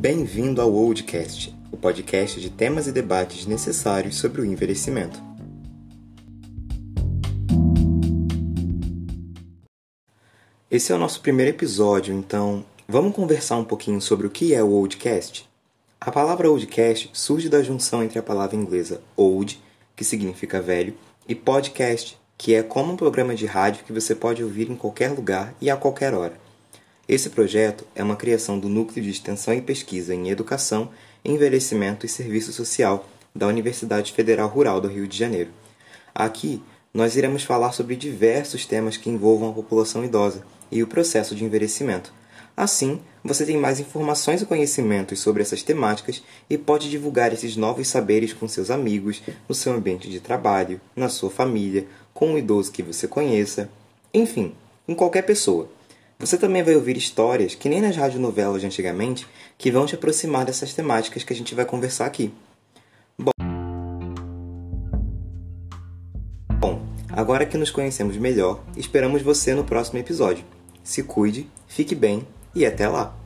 Bem-vindo ao Oldcast, o podcast de temas e debates necessários sobre o envelhecimento. Esse é o nosso primeiro episódio, então vamos conversar um pouquinho sobre o que é o Oldcast? A palavra Oldcast surge da junção entre a palavra inglesa old, que significa velho, e podcast, que é como um programa de rádio que você pode ouvir em qualquer lugar e a qualquer hora. Esse projeto é uma criação do Núcleo de Extensão e Pesquisa em Educação, Envelhecimento e Serviço Social da Universidade Federal Rural do Rio de Janeiro. Aqui, nós iremos falar sobre diversos temas que envolvam a população idosa e o processo de envelhecimento. Assim, você tem mais informações e conhecimentos sobre essas temáticas e pode divulgar esses novos saberes com seus amigos, no seu ambiente de trabalho, na sua família, com um idoso que você conheça, enfim, com qualquer pessoa. Você também vai ouvir histórias, que nem nas radionovelas de antigamente, que vão te aproximar dessas temáticas que a gente vai conversar aqui. Bom, Bom, agora que nos conhecemos melhor, esperamos você no próximo episódio. Se cuide, fique bem e até lá!